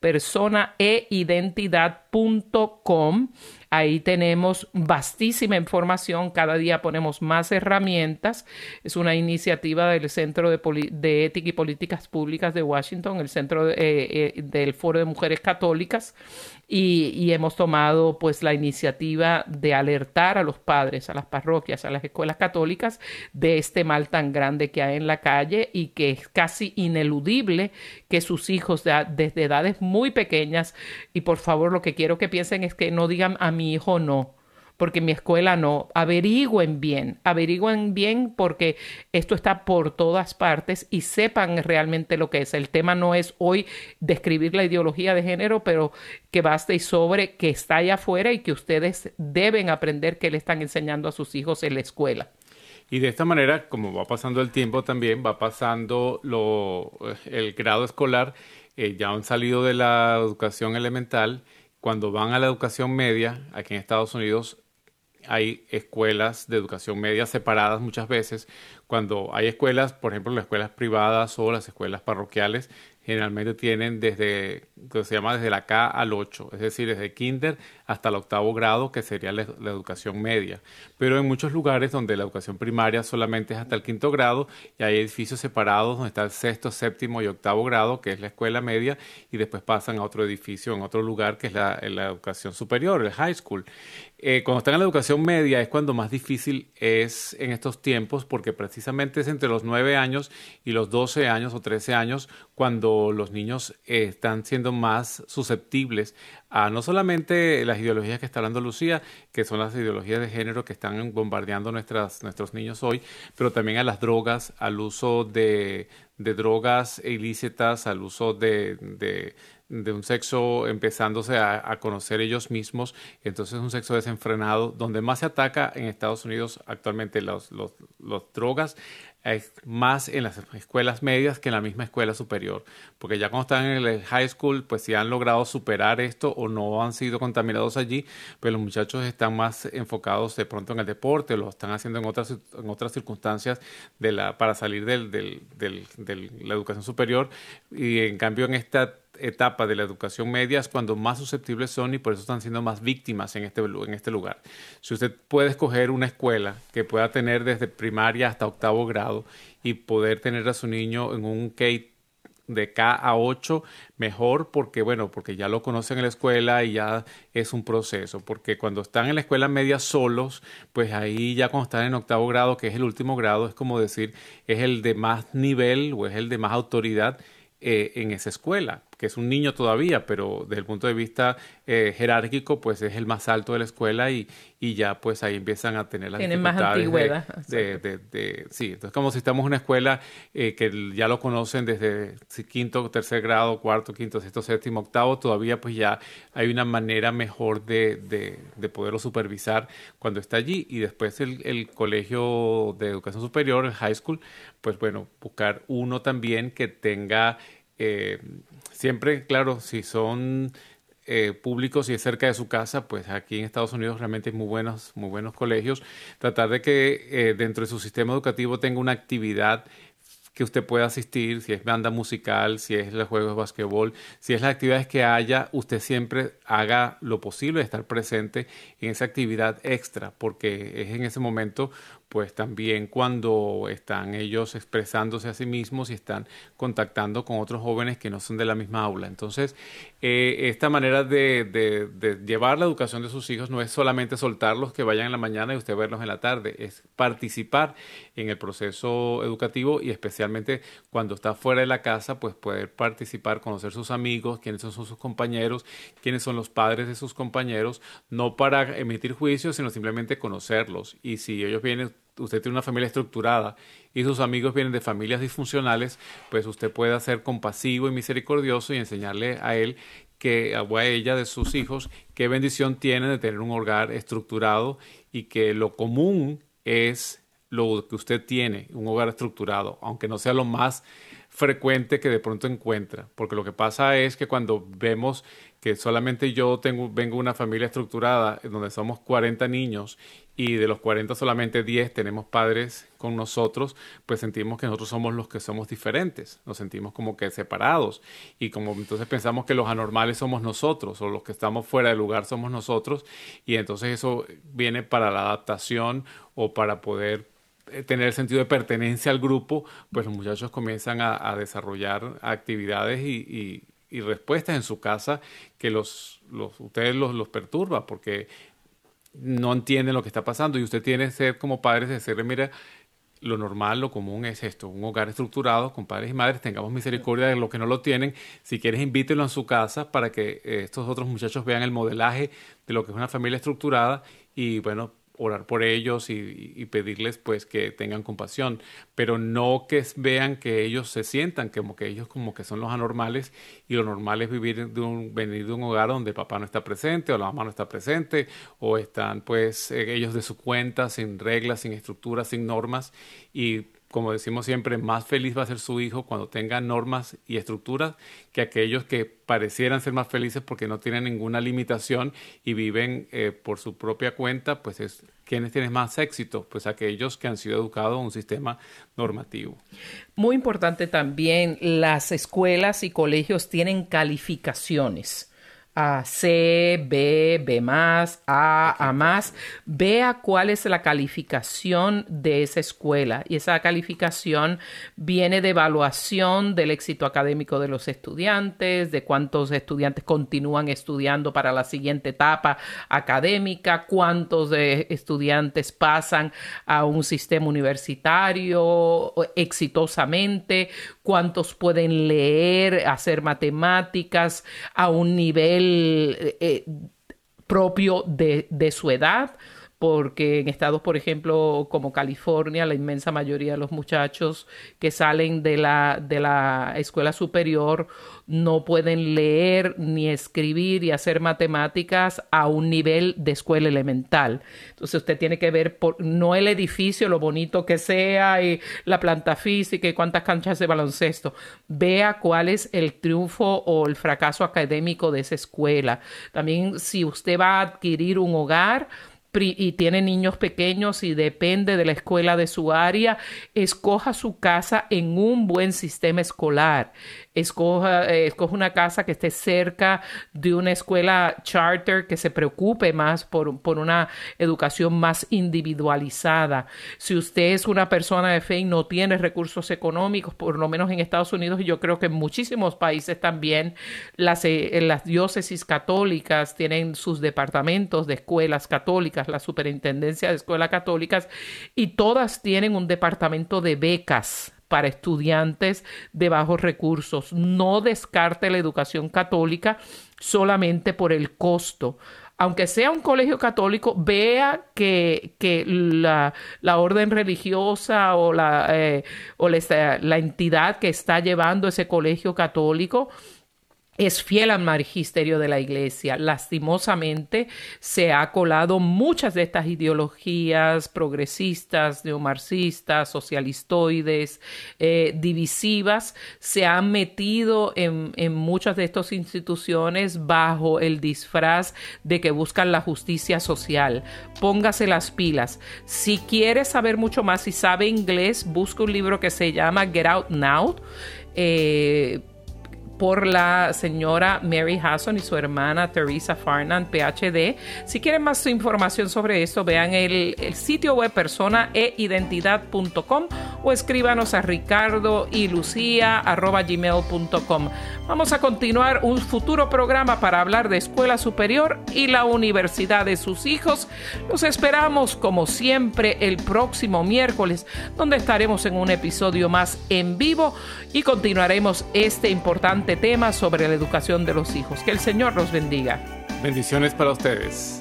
personaeidentidad.com Ahí tenemos vastísima información, cada día ponemos más herramientas. Es una iniciativa del Centro de, Ética y Políticas Públicas de Washington, el Centro eh, eh, del Foro de Mujeres Católicas, y, hemos tomado pues la iniciativa de alertar a los padres, a las parroquias, a las escuelas católicas de este mal tan grande que hay en la calle y que es casi ineludible que sus hijos desde edades muy pequeñas, y por favor lo que quiero que piensen es que no digan a mi hijo no porque mi escuela no. Averigüen bien, averigüen bien porque esto está por todas partes y sepan realmente lo que es. El tema no es hoy describir la ideología de género, pero que baste sobre que está allá afuera y que ustedes deben aprender que le están enseñando a sus hijos en la escuela. Y de esta manera, como va pasando el tiempo también, va pasando lo, el grado escolar, eh, ya han salido de la educación elemental, cuando van a la educación media, aquí en Estados Unidos hay escuelas de educación media separadas muchas veces. Cuando hay escuelas, por ejemplo, las escuelas privadas o las escuelas parroquiales, generalmente tienen desde, que se llama desde la K al 8, es decir, desde kinder hasta el octavo grado, que sería la, educación media. Pero en muchos lugares donde la educación primaria solamente es hasta el quinto grado, y hay edificios separados donde está el sexto, séptimo y octavo grado, que es la escuela media, y después pasan a otro edificio en otro lugar, que es la, educación superior, el high school. Eh, cuando están en la educación media es cuando más difícil es en estos tiempos, porque precisamente es entre los 9 años y los 12 años o 13 años cuando los niños eh, están siendo más susceptibles a no solamente las ideologías que está hablando Lucía, que son las ideologías de género que están bombardeando nuestras, nuestros niños hoy, pero también a las drogas, al uso de, drogas ilícitas, al uso de, de un sexo empezándose a, conocer ellos mismos, entonces un sexo desenfrenado, donde más se ataca en Estados Unidos actualmente los, los, drogas, más en las escuelas medias que en la misma escuela superior, porque ya cuando están en el high school, pues si han logrado superar esto o no han sido contaminados allí, pues los muchachos están más enfocados de pronto en el deporte, lo están haciendo en otras, en otras circunstancias de la, para salir del, del, del, de la educación superior, y en cambio en esta etapa de la educación media es cuando más susceptibles son y por eso están siendo más víctimas en este, en este lugar. Si usted puede escoger una escuela que pueda tener desde primaria hasta octavo grado y poder tener a su niño en un K de K a 8 mejor porque bueno porque ya lo conocen en la escuela y ya es un proceso porque cuando están en la escuela media solos pues ahí ya cuando están en octavo grado que es el último grado es como decir es el de más nivel o es el de más autoridad eh, en esa escuela que es un niño todavía, pero desde el punto de vista eh, jerárquico, pues es el más alto de la escuela y, y ya pues ahí empiezan a tener las Tienen más antigüedad. De, de, sí, entonces como si estamos en una escuela eh, que ya lo conocen desde quinto, tercer grado, cuarto, quinto, sexto, séptimo, octavo, todavía pues ya hay una manera mejor de, de, poderlo supervisar cuando está allí y después el, el colegio de educación superior, el high school, pues bueno, buscar uno también que tenga eh, siempre, claro, si son eh, públicos y es cerca de su casa, pues aquí en Estados Unidos realmente hay muy buenos, muy buenos colegios. Tratar de que eh, dentro de su sistema educativo tenga una actividad que usted pueda asistir, si es banda musical, si es los juegos de basquetbol, si es las actividades que haya, usted siempre haga lo posible de estar presente en esa actividad extra, porque es en ese momento pues también cuando están ellos expresándose a sí mismos y están contactando con otros jóvenes que no son de la misma aula. Entonces, eh, esta manera de, de, llevar la educación de sus hijos no es solamente soltarlos que vayan en la mañana y usted verlos en la tarde, es participar en el proceso educativo y especialmente cuando está fuera de la casa, pues poder participar, conocer sus amigos, quiénes son sus compañeros, quiénes son los padres de sus compañeros, no para emitir juicios, sino simplemente conocerlos. Y si ellos vienen usted tiene una familia estructurada y sus amigos vienen de familias disfuncionales, pues usted puede ser compasivo y misericordioso y enseñarle a él que a ella de sus hijos qué bendición tiene de tener un hogar estructurado y que lo común es lo que usted tiene, un hogar estructurado, aunque no sea lo más frecuente que de pronto encuentra, porque lo que pasa es que cuando vemos que solamente yo tengo, vengo de una familia estructurada donde somos 40 niños y de los 40 solamente 10 tenemos padres con nosotros, pues sentimos que nosotros somos los que somos diferentes, nos sentimos como que separados y como entonces pensamos que los anormales somos nosotros o los que estamos fuera del lugar somos nosotros y entonces eso viene para la adaptación o para poder tener el sentido de pertenencia al grupo, pues los muchachos comienzan a, desarrollar actividades y, respuestas en su casa que los, los ustedes los, los perturba porque no entienden lo que está pasando. Y usted tiene que ser como padres de decirle, mira, lo normal, lo común es esto, un hogar estructurado con padres y madres, tengamos misericordia de los que no lo tienen, si quieres invítenlo a su casa para que eh, estos otros muchachos vean el modelaje de lo que es una familia estructurada y bueno, orar por ellos y, pedirles pues que tengan compasión, pero no que vean que ellos se sientan como que ellos como que son los anormales y lo normal es vivir de un, venir de un hogar donde papá no está presente o la mamá no está presente o están pues eh, ellos de su cuenta sin reglas, sin estructuras, sin normas y como decimos siempre, más feliz va a ser su hijo cuando tenga normas y estructuras que aquellos que parecieran ser más felices porque no tienen ninguna limitación y viven eh, por su propia cuenta, pues es quienes tienen más éxito, pues aquellos que han sido educados en un sistema normativo. Muy importante también, las escuelas y colegios tienen calificaciones a C, B, B más, A, A más, vea cuál es la calificación de esa escuela. Y esa calificación viene de evaluación del éxito académico de los estudiantes, de cuántos estudiantes continúan estudiando para la siguiente etapa académica, cuántos estudiantes pasan a un sistema universitario exitosamente, cuántos pueden leer, hacer matemáticas a un nivel eh, propio de, de su edad porque en estados, por ejemplo, como California, la inmensa mayoría de los muchachos que salen de la, de la escuela superior no pueden leer ni escribir y hacer matemáticas a un nivel de escuela elemental. Entonces usted tiene que ver por, no el edificio, lo bonito que sea y la planta física y cuántas canchas de baloncesto. Vea cuál es el triunfo o el fracaso académico de esa escuela. También si usted va a adquirir un hogar, y tiene niños pequeños y depende de la escuela de su área, escoja su casa en un buen sistema escolar. Escoja, eh, escoja una casa que esté cerca de una escuela charter que se preocupe más por, por, una educación más individualizada. Si usted es una persona de fe y no tiene recursos económicos, por lo menos en Estados Unidos y yo creo que en muchísimos países también, las, eh, las diócesis católicas tienen sus departamentos de escuelas católicas, la superintendencia de escuelas católicas, y todas tienen un departamento de becas para estudiantes de bajos recursos. No descarte la educación católica solamente por el costo. Aunque sea un colegio católico, vea que, que la, la, orden religiosa o, la, eh, o la entidad que está llevando ese colegio católico es fiel al magisterio de la iglesia. Lastimosamente se ha colado muchas de estas ideologías progresistas, neomarxistas, socialistoides, eh, divisivas, se han metido en, en muchas de estas instituciones bajo el disfraz de que buscan la justicia social. Póngase las pilas. Si quiere saber mucho más, si sabe inglés, busca un libro que se llama Get Out Now. Eh, por la señora Mary Hasson y su hermana Teresa Farnan, PhD. Si quieren más información sobre esto, vean el, sitio web personaeidentidad.com o escríbanos a ricardo y lucía gmail.com. Vamos a continuar un futuro programa para hablar de escuela superior y la universidad de sus hijos. Los esperamos como siempre el próximo miércoles, donde estaremos en un episodio más en vivo y continuaremos este importante tema sobre la educación de los hijos. Que el Señor los bendiga. Bendiciones para ustedes.